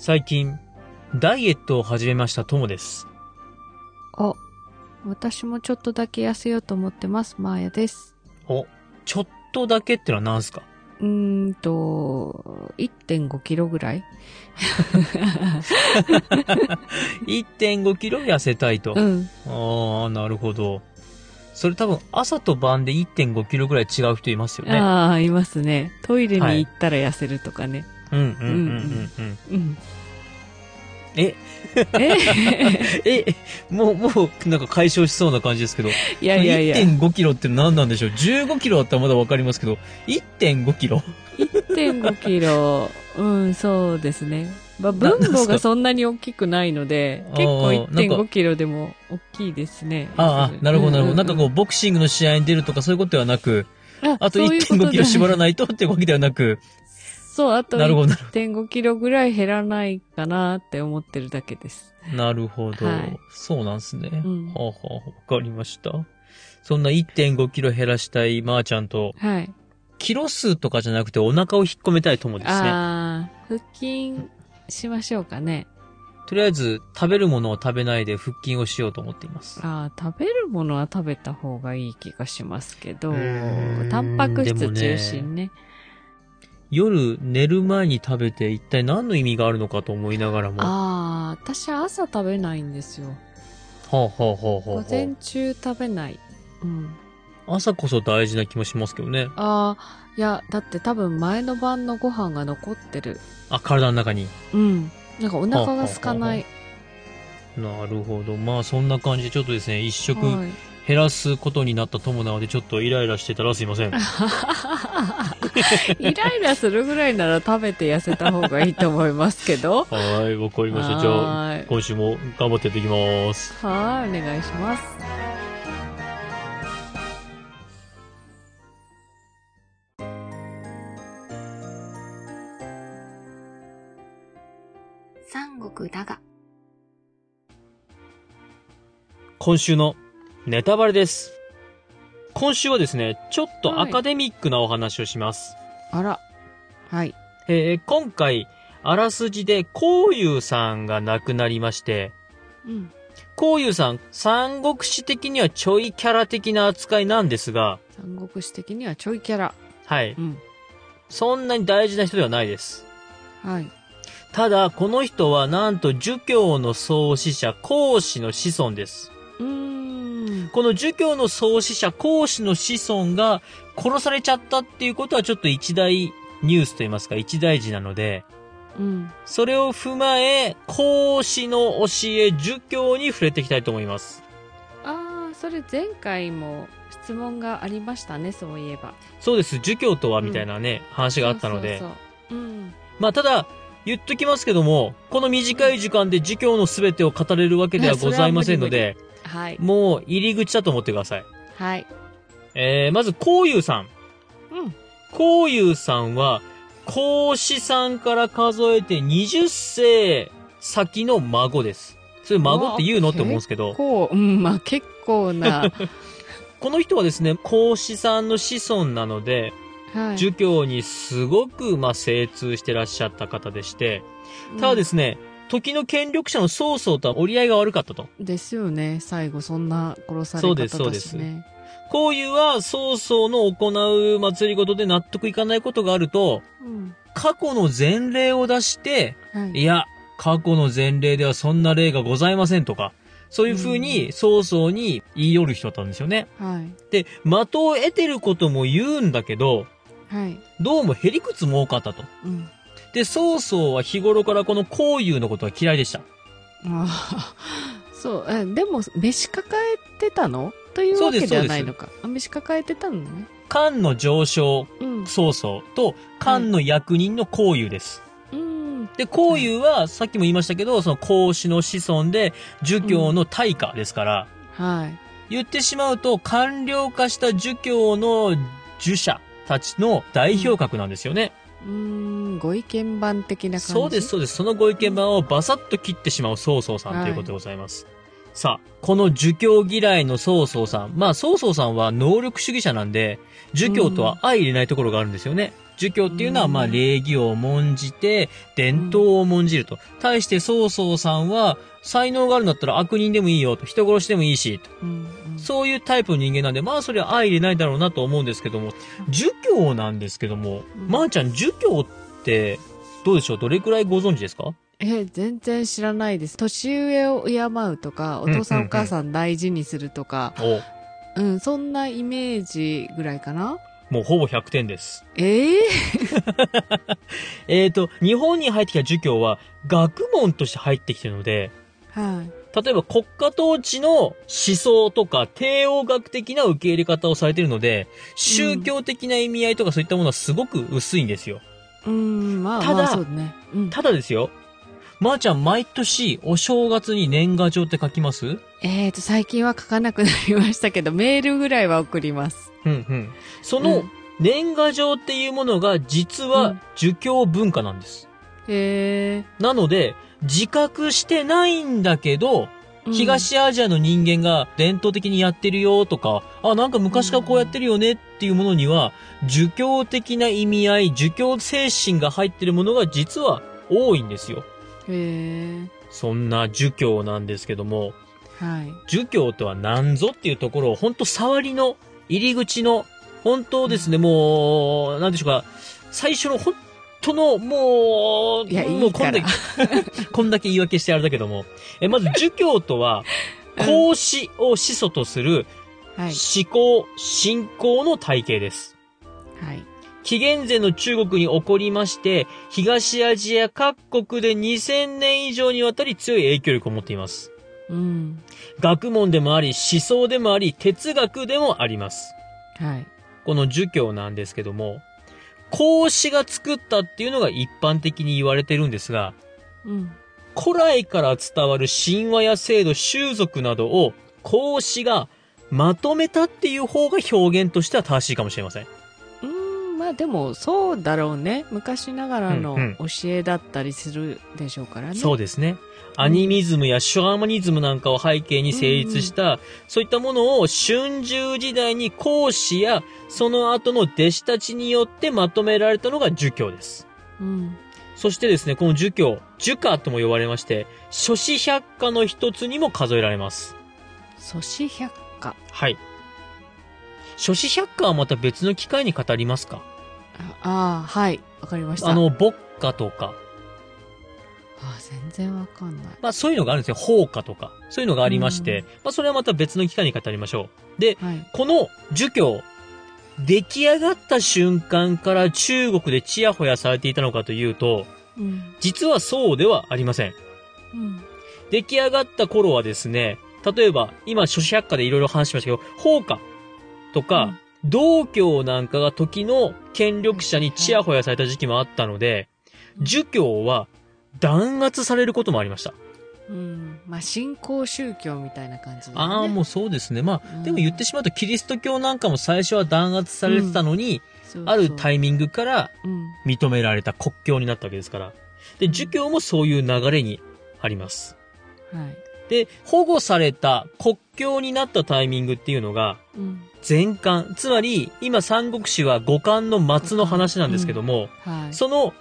最近、ダイエットを始めましたともです。あ、私もちょっとだけ痩せようと思ってます。マーヤです。お、ちょっとだけってのは何すか？うーんと、1.5キロぐらい1.5キロ痩せたいと。うん。ああ、なるほど。それ多分朝と晩で1.5キロぐらい違う人いますよね。ああ、いますね。トイレはいに行ったら痩せるとかね。うんうんうんうんうん。え、ええ、もう、もう、なんか解消しそうな感じですけど。いやいやいや。1.5キロって何なんでしょう ?15 キロだったらまだわかりますけど、1.5キロ1.5キロ。うん、そうですね。まあ、分母がそんなに大きくないので、結構1.5キロでも大きいですね。ああ、なるほどなるほど。なんかこう、ボクシングの試合に出るとかそういうことではなく、あと1.5キロ縛ら。ないとってわけではなく、そう、あとなるほど、なる1.5キロぐらい減らないかなって思ってるだけです。なるほど。はいそうなんですね。うんはあ、はあ、わかりました。そんな1.5キロ減らしたいまーちゃんと、はい。キロ数とかじゃなくてお腹を引っ込めたいともですね。ああ、腹筋しましょうかね。とりあえず、食べるものを食べないで腹筋をしようと思っています。ああ、食べるものは食べた方がいい気がしますけどタンパク質中心ね。夜寝る前に食べて一体何の意味があるのかと思いながらも。はああ、私は朝食べないんですよ。あ、はあはあはあは午あ、前中食べない。うん。朝こそ大事な気もしますけどね。ああ、いや、だって多分前の晩のご飯が残ってる。あ、体の中に。うん。なんかお腹が空かない。なるほど。まあそんな感じでちょっとですね、一食はい減らすことになった友なのでちょっとイライラしてたらすいません。イライラするぐらいなら食べて痩せた方がいいと思いますけど。はい、わかりました。じゃあ、今週も頑張ってやっていきます。はい、お願いします。三国だが。今週のネタバレです。今週はですね、ちょっとアカデミックなお話をします。あら。はい。えー今回、あらすじで、こうゆうさんが亡くなりまして、うん。こうゆうさん、三国志的にはちょいキャラ的な扱いなんですが、三国志的にはちょいキャラ。はい。うん。そんなに大事な人ではないです。はい。ただ、この人はなんと儒教の創始者、孔子の子孫です。うーん。この儒教の創始者、孔子の子孫が殺されちゃったっていうことはちょっと一大ニュースと言いますか、一大事なので、うん。それを踏まえ、孔子の教え、儒教に触れていきたいと思います。ああ、それ前回も質問がありましたね、そういえば。そうです、儒教とはみたいなね、話があったので。うそううん。まあ、ただ、言っときますけども、この短い時間で儒教の全てを語れるわけではございませんので、はい。もう入り口だと思ってください。はい。えー、まず、こうゆうさん。うん。こうゆうさんは、孔子さんから数えて20世先の孫です。それ孫って言うの？って思うんですけど、こう、うん、まあ結構な。この人はですね、孔子さんの子孫なので、はい。儒教にすごく、まあ、精通してらっしゃった方でして、ただですね、時の権力者の曹操とは折り合いが悪かったと。うんですよね。最後そんな殺されそう方だしね。ですそうですこういうは曹操の行う祭りごとで納得いかないことがあると、うん。過去の前例を出して、はい。いや、過去の前例ではそんな例がございませんとか、そういう風うに曹操に言い寄る人だったんですよね。はい。で、的を得てることも言うんだけど、はい。どうもへりくつも多かったと。うん。で、曹操は日頃からこの孔融のことは嫌いでした。ああ、そう。えでも、飯抱えてたの？というわけではないのか。あ飯抱えてたのね。漢の上昇うん。曹操と漢の役人の孔融です。うん。で、孔融はさっきも言いましたけど、その孔子の子孫で儒教の大家ですから、はい。言ってしまうと官僚化した儒教の儒者たちの代表格なんですよね。ううん、ご意見番的な感じ？そうです、そうです。そのご意見番をバサッと切ってしまう曹操さんということでございます。さあ、この儒教嫌いの曹操さん。まあ、曹操さんは能力主義者なんで、儒教とは相入れないところがあるんですよね。儒教っていうのは、うん。まあ、礼儀を重んじて、伝統を重んじると。対して、曹操さんは、才能があるんだったら悪人でもいいよと。人殺しでもいいし、と。うんうん。そういうタイプの人間なんで、まあ、それは相入れないだろうなと思うんですけども、儒教なんですけども、うん。まー、ちゃん、儒教って、どうでしょう？どれくらいご存知ですか？え、全然知らないです。年上を敬うとか、お父さうんうんうんんお母さん。大事にするとか、お、うん、そんなイメージぐらいかなもうほぼ100点です。ええ えーと、日本に入ってきた儒教は、学問として入ってきてるので、はい。例えば国家統治の思想とか帝王学的な受け入れ方をされているので、宗教的な意味合いとかそういったものはすごく薄いんですよ。うん、まあ、ただまあ、ね。うん。ただですよ、まー、ちゃん毎年お正月に年賀状って書きます？えーと、最近は書かなくなりましたけど、メールぐらいは送ります。うんうん。そうんの年賀状っていうものが実うはん儒教文化なんです。へえなので、自覚してないんだけど、ー。東アジアの人間が伝統的にやってるよとか、あ、なんか昔からこうやってるよねっていうものには、儒教的な意味合い、儒教精神が入ってるものが実は多いんですよ。うん。へえそんな儒教なんですけども、ー。はい。儒教とは何ぞっていうところを、本当触りの入り口の、本当ですね、もう、なんでしょうか、最初の本当の、もう、いやもいうこんだけ、こんだけ言い訳してあれだけども、え、まず儒教とは、うん孔子を始祖とするはい。思考、信仰の体系です。はい。紀元前の中国に起こりまして、東アジア各国で2000年以上にわたり強い影響力を持っています。うん。学問でもあり、思想でもあり、哲学でもあります。はい。この儒教なんですけども、孔子が作ったっていうのが一般的に言われてるんですが、うん。古来から伝わる神話や制度、習俗などを孔子がまとめたっていう方が表現としては正しいかもしれません。あでも、そうだろうね。昔ながらのうんうん教えだったりするでしょうからね。そうですね。アニミズムやシュアマニズムなんかを背景に成立した、そういったものを春秋時代に孔子やその後の弟子たちによってまとめられたのが儒教です。うん。そしてですね、この儒教、儒家とも呼ばれまして、諸子百科の一つにも数えられます。祖師百科。はい。諸子百科はまた別の機会に語りますか？ああー、はい。わかりました。あの、牧歌とか、あー全然わかんない。まあそういうのがあるんですよ。法歌とか。そういうのがありまして、まあそれはまた別の機会に語りましょう。で、はい。この儒教、出来上がった瞬間から中国でチヤホヤされていたのかというと、うん。実はそうではありません。うん。出来上がった頃はですね、例えば、今、諸子百科でいろいろ話しましたけど、法家とか、道教なんかが時の権力者にチヤホヤされた時期もあったので、儒教は弾圧されることもありました。うん。まあ、新興宗教みたいな感じね。ああ、もうそうですね。まあ、うんでも言ってしまうとキリスト教なんかも最初は弾圧されてたのに、そうそうあるタイミングからうん。認められた国教になったわけですから。で、儒教もそういう流れにあります。はい。で、保護された国教になったタイミングっていうのが、うん。前漢。つまり、今三国志は五漢の末の話なんですけども、はい。その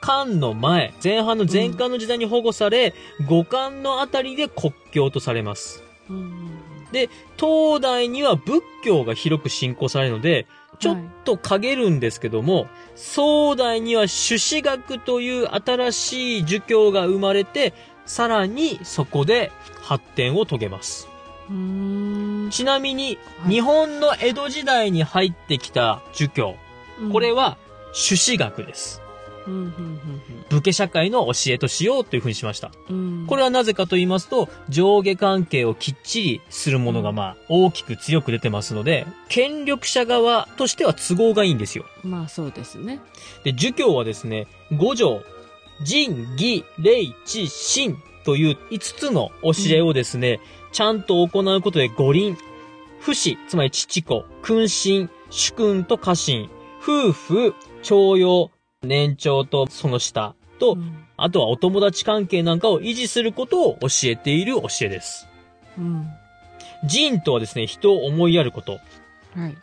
漢の前、前半の前漢の時代に保護され、五漢のあたりで国教とされます。うんうん東大には仏教が広く信仰されるので、ちょっと陰るんですけども、宋代には朱子学という新しい儒教が生まれて、さらにそこで発展を遂げます。ちなみに、はい日本の江戸時代に入ってきた儒教、うんこれ、は朱子学です。武家社会の教えとしようというふうにしました。これはなぜかと言いますと、上下関係をきっちりするものがまあ大きく強く出てますので、権力者側としては都合がいいんですよ。まあ、そうですね。で、儒教はですね、五条、仁、義、礼、智、信という5つの教えをですね、ちゃんと行うことで五輪、父子、つまり父子、君臣、主君と家臣、夫婦、徴用、年長とその下と、うん。あとはお友達関係なんかを維持することを教えている教えです。うん。仁とはですね、人を思いやること。はい。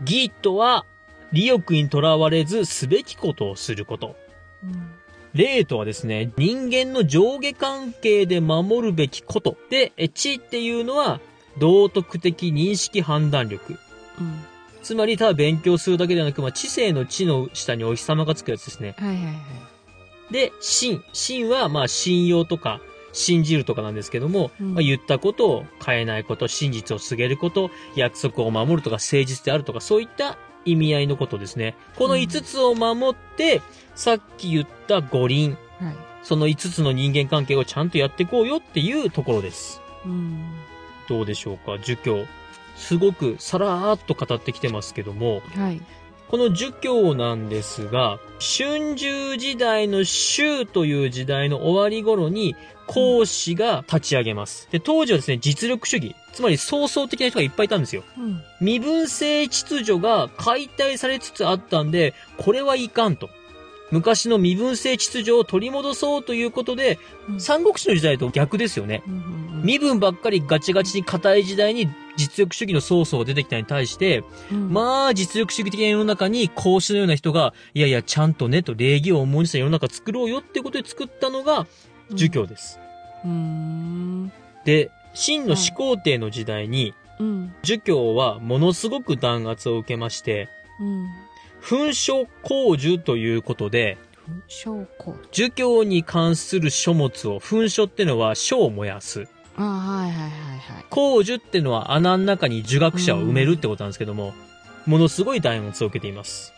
義とは、利欲にとらわれずすべきことをすること。うん霊とはですね、人間の上下関係で守るべきこと。で、え知っていうのは、道徳的認識判断力。うんつまり、ただ勉強するだけではなく、まあ、知性の知の下にお日様がつくやつですね。はいはいはい。で、信。信は、まあ、信用とか、信じるとかなんですけども、うんまあ、言ったことを変えないこと、真実を告げること、約束を守るとか、誠実であるとか、そういった意味合いのことですね。このうん5つを守って、さっき言った五輪。はい。その5つの人間関係をちゃんとやっていこうよっていうところです。うん。どうでしょうか？儒教。すごくさらーっと語ってきてますけども、はい。この儒教なんですが、春秋時代の周という時代の終わり頃に、孔子が立ち上げます。で、当時はですね、実力主義。つまり創造的な人がいっぱいいたんですよ。うん。身分制秩序が解体されつつあったんで、これはいかんと。昔の身分制秩序を取り戻そうということで、うん三国志の時代と逆ですよね。うんうん身分ばっかりガチガチに硬い時代に実力主義の曹操が出てきたに対して、うんまあ実力主義的な世の中に孔子のような人が、いやいやちゃんとねと礼儀を重んじた世の中作ろうよってことで作ったのが儒教です。うーん。で、秦の始皇帝の時代に、うん。儒教はものすごく弾圧を受けまして、うん。紛書公儒ということで。儒教に関する書物を、紛書ってのは書を燃やす。あはいはいはいはい。公儒ってのは穴の中に儒学者を埋めるってことなんですけども、ものすごい弾圧を受けています。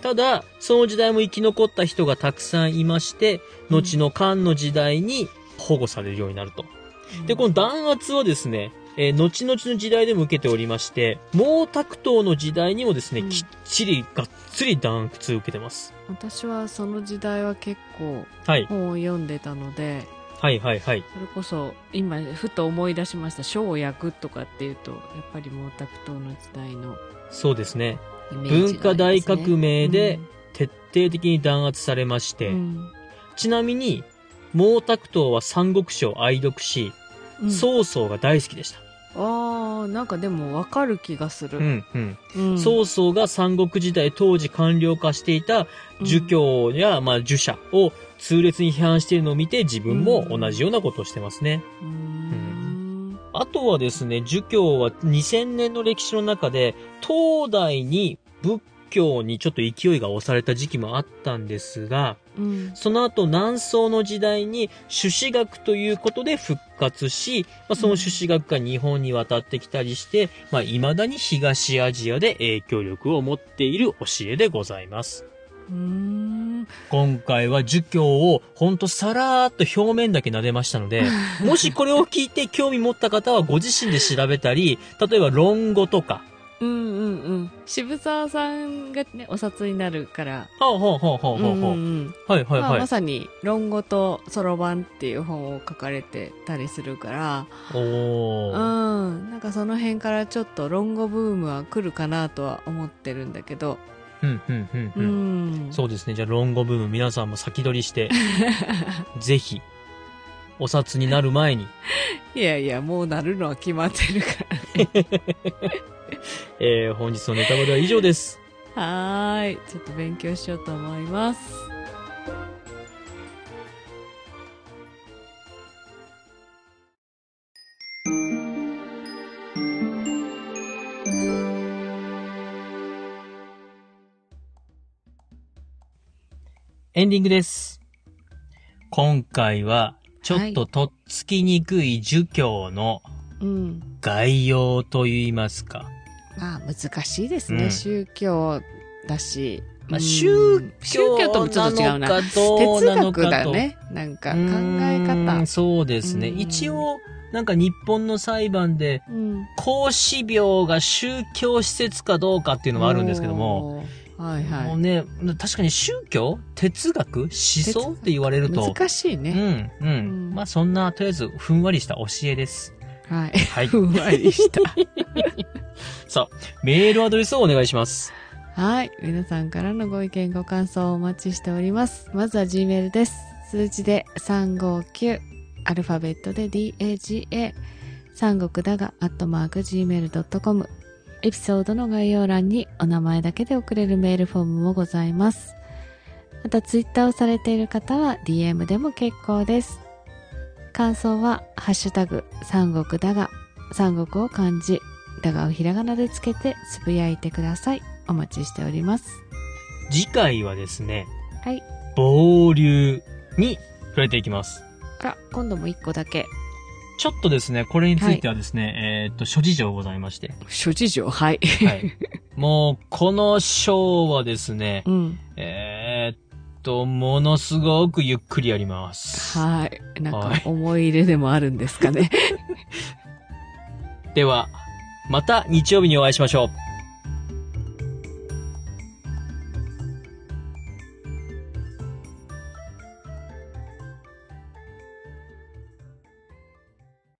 ただ、その時代も生き残った人がたくさんいまして、後の漢の時代に保護されるようになると。で、この弾圧はですね、えー後々の時代でも受けておりまして、毛沢東の時代にもですね、うんきっちりがっつり弾圧を受けてます。私はその時代は結構はい。本を読んでたので、はいはいはい。それこそ今ふと思い出しました生薬とかっていうとやっぱり毛沢東の時代のそうですね。すね文化大革命で徹底的に弾圧されまして、うんちなみに、毛沢東は三国志を愛読し、うん曹操が大好きでした。ああなんかでもわかる気がする、うんうん。うん曹操が三国時代当時官僚化していた儒教や、まあ儒者を痛烈に批判しているのを見て自分も同じようなことをしてますね。うーんあとはですね、儒教は2000年の歴史の中で、東大に仏教にちょっと勢いが押された時期もあったんですが、うん。その後南宋の時代に朱子学ということで復活し、まあ、その朱子学が日本に渡ってきたりして、まあ、未だに東アジアで影響力を持っている教えでございます。うーん。今回は儒教をほんとさらーっと表面だけ撫でましたので、もしこれを聞いて興味持った方はご自身で調べたり、例えば論語とか、うんうんうん渋沢さんがねお札になるからほうほうほうほうほうほう。うんうんはいはいまあ、はい。まさに「論語とそろばん」っていう本を書かれてたりするからおうー。んなんかその辺からちょっと論語ブームは来るかなとは思ってるんだけどうんうんうんううん。んそうですね。じゃあ、論語部分皆さんも先取りして、ぜひ、お札になる前に、いやいやもうなるのは決まってるから えー、本日のネタバレは以上です。はーいちょっと勉強しようと思いますエンディングです。今回は、ちょっととっつきにくい儒教のうん概要といいますか。まあ難しいですね、うん。宗教だし、まあ、うん。宗宗教教ともちょっと違うな。なのかどう哲なのかと学だね。なんか考えうー方んそうですね。うん。一応、なんか日本の裁判で、うん。孔子廟が宗教施設かどうかっていうのもあるんですけども、おー。はいはい。もうね、確かに宗教？哲学？思想？って言われると、難しいね、うん、うん、うん。まあそんな、とりあえず、ふんわりした教えです。はいはい。ふんわりした さあ、メールアドレスをお願いします。はい。皆さんからのご意見、ご感想をお待ちしております。まずは Gmail です。数字で359、アルファベットで DAGA、三国だが、アットマーク Gmail.com。エピソードの概要欄にお名前だけで送れるメールフォームもございます。また、ツイッターをされている方は DM でも結構です。感想は、ハッシュタグ、三国だが、三国を漢字、だがをひらがなでつけてつぶやいてください。お待ちしております。次回はですね、はい。暴流に触れていきます。あら、今度も一個だけ。ちょっとですね、これについてはですね、えーっと、諸事情ございまして。諸事情、はい。はい。もう、この章はですね、うん。えーっと、ものすごくゆっくりやります。はい。なんかはい思い入れでもあるんですかね。では、また日曜日にお会いしましょう。